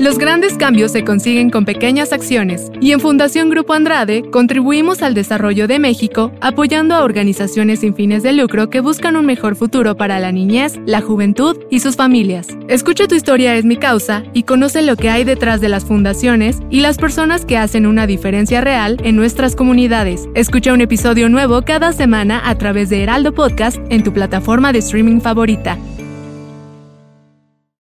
Los grandes cambios se consiguen con pequeñas acciones y en Fundación Grupo Andrade contribuimos al desarrollo de México apoyando a organizaciones sin fines de lucro que buscan un mejor futuro para la niñez, la juventud y sus familias. Escucha tu historia es mi causa y conoce lo que hay detrás de las fundaciones y las personas que hacen una diferencia real en nuestras comunidades. Escucha un episodio nuevo cada semana a través de Heraldo Podcast en tu plataforma de streaming favorita.